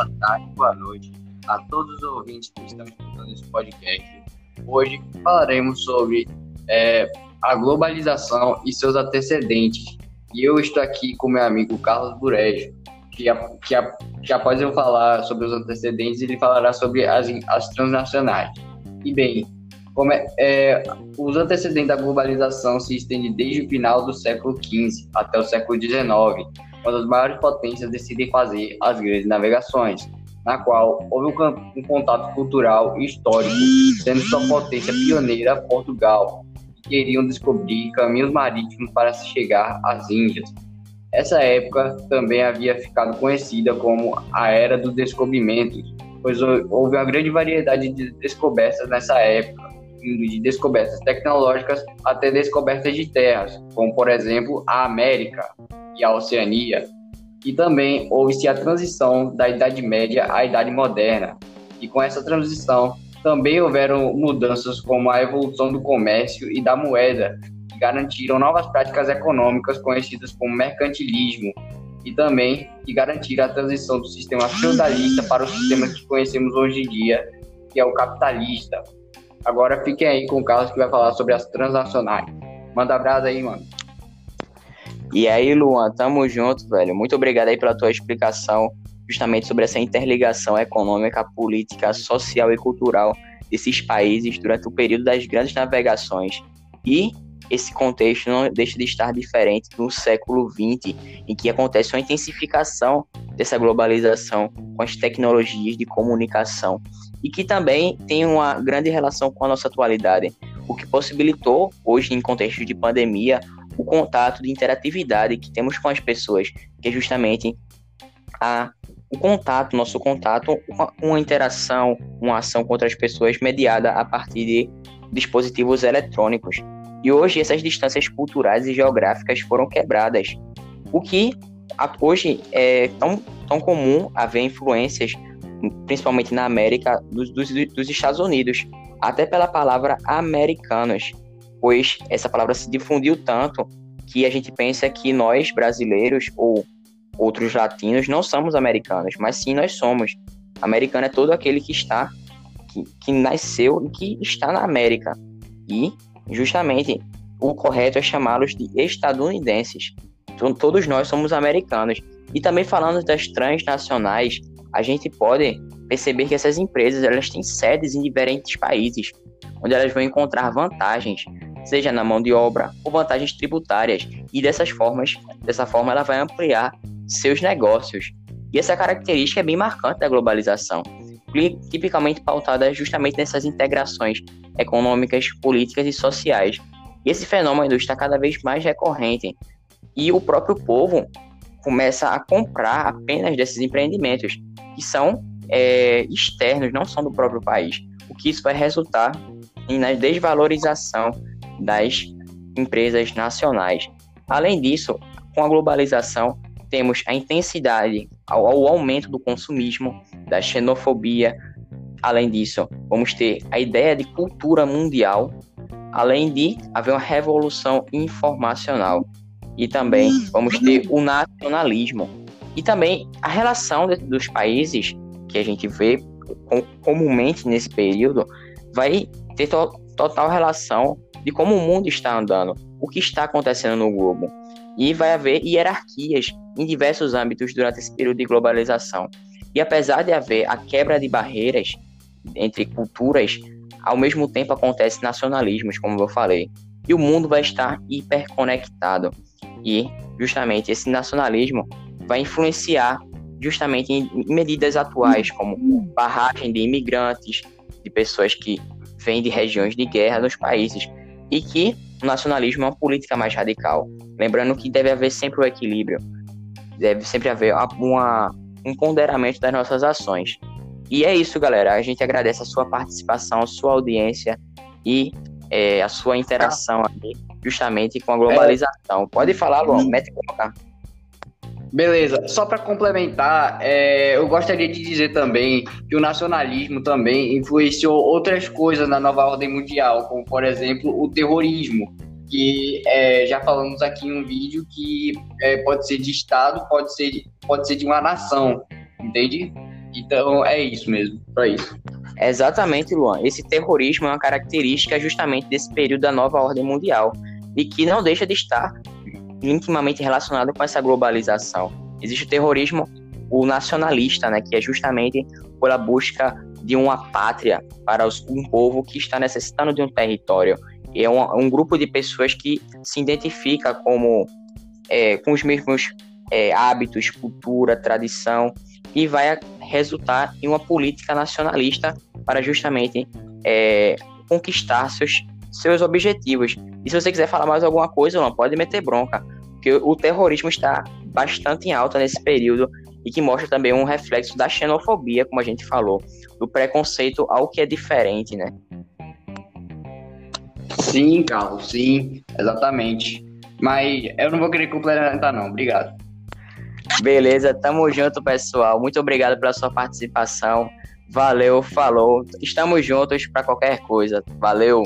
boa tarde, boa noite a todos os ouvintes que estão escutando esse podcast. Hoje falaremos sobre é, a globalização e seus antecedentes. E eu estou aqui com meu amigo Carlos Burejo, que, que, que após eu falar sobre os antecedentes, ele falará sobre as, as transnacionais. E bem, como é, é, os antecedentes da globalização se estendem desde o final do século XV até o século XIX, quando as maiores potências decidem fazer as grandes navegações, na qual houve um, um contato cultural e histórico, sendo sua potência pioneira Portugal, que queriam descobrir caminhos marítimos para se chegar às Índias. Essa época também havia ficado conhecida como a Era dos Descobrimentos, pois houve uma grande variedade de descobertas nessa época, indo de descobertas tecnológicas até descobertas de terras, como por exemplo a América e a Oceania. E também houve-se a transição da Idade Média à Idade Moderna. E com essa transição também houveram mudanças como a evolução do comércio e da moeda, que garantiram novas práticas econômicas conhecidas como mercantilismo, e também que garantiram a transição do sistema feudalista para o sistema que conhecemos hoje em dia, que é o capitalista. Agora fiquem aí com o Carlos que vai falar sobre as transnacionais. Manda abraço aí, mano. E aí, Luan, tamo junto, velho. Muito obrigado aí pela tua explicação justamente sobre essa interligação econômica, política, social e cultural desses países durante o período das grandes navegações. E esse contexto não deixa de estar diferente no século XX, em que acontece uma intensificação dessa globalização com as tecnologias de comunicação e que também tem uma grande relação com a nossa atualidade, o que possibilitou, hoje em contexto de pandemia, o contato de interatividade que temos com as pessoas, que é justamente a, o contato, nosso contato, uma, uma interação, uma ação com outras pessoas mediada a partir de dispositivos eletrônicos. E hoje essas distâncias culturais e geográficas foram quebradas, o que hoje é tão, tão comum haver influências, principalmente na América, dos, dos, dos Estados Unidos, até pela palavra americanos, pois essa palavra se difundiu tanto que a gente pensa que nós, brasileiros ou outros latinos, não somos americanos, mas sim nós somos. Americano é todo aquele que está, que, que nasceu e que está na América. E, justamente, o correto é chamá-los de estadunidenses. Então, todos nós somos americanos. E também falando das transnacionais, a gente pode perceber que essas empresas elas têm sedes em diferentes países, onde elas vão encontrar vantagens seja na mão de obra ou vantagens tributárias, e dessas formas, dessa forma ela vai ampliar seus negócios. E essa característica é bem marcante da globalização, tipicamente pautada justamente nessas integrações econômicas, políticas e sociais. E esse fenômeno está cada vez mais recorrente, e o próprio povo começa a comprar apenas desses empreendimentos, que são é, externos, não são do próprio país, o que isso vai resultar na desvalorização das empresas nacionais. Além disso, com a globalização, temos a intensidade ao, ao aumento do consumismo, da xenofobia. Além disso, vamos ter a ideia de cultura mundial, além de haver uma revolução informacional. E também vamos ter o nacionalismo. E também a relação dos países que a gente vê com, comumente nesse período vai ter to, total relação de como o mundo está andando, o que está acontecendo no globo. E vai haver hierarquias em diversos âmbitos durante esse período de globalização. E apesar de haver a quebra de barreiras entre culturas, ao mesmo tempo acontece nacionalismos, como eu falei. E o mundo vai estar hiperconectado. E justamente esse nacionalismo vai influenciar justamente em medidas atuais, como barragem de imigrantes, de pessoas que vêm de regiões de guerra nos países, e que o nacionalismo é uma política mais radical. Lembrando que deve haver sempre o equilíbrio, deve sempre haver uma, um ponderamento das nossas ações. E é isso, galera. A gente agradece a sua participação, a sua audiência e é, a sua interação aqui, justamente com a globalização. Pode falar, Luan, mete colocar. Beleza, só para complementar, é, eu gostaria de dizer também que o nacionalismo também influenciou outras coisas na nova ordem mundial, como por exemplo o terrorismo, que é, já falamos aqui em um vídeo que é, pode ser de Estado, pode ser, pode ser de uma nação, entende? Então é isso mesmo, só isso. Exatamente, Luan. Esse terrorismo é uma característica justamente desse período da nova ordem mundial e que não deixa de estar intimamente relacionado com essa globalização. Existe o terrorismo o nacionalista, né, que é justamente pela busca de uma pátria para os, um povo que está necessitando de um território. É um, um grupo de pessoas que se identifica como é, com os mesmos é, hábitos, cultura, tradição, e vai resultar em uma política nacionalista para justamente é, conquistar seus, seus objetivos. E se você quiser falar mais alguma coisa, não pode meter bronca, porque o terrorismo está bastante em alta nesse período e que mostra também um reflexo da xenofobia, como a gente falou, do preconceito ao que é diferente, né? Sim, Carlos, sim, exatamente. Mas eu não vou querer complementar, não. Obrigado. Beleza, tamo junto, pessoal. Muito obrigado pela sua participação. Valeu, falou. Estamos juntos para qualquer coisa. Valeu.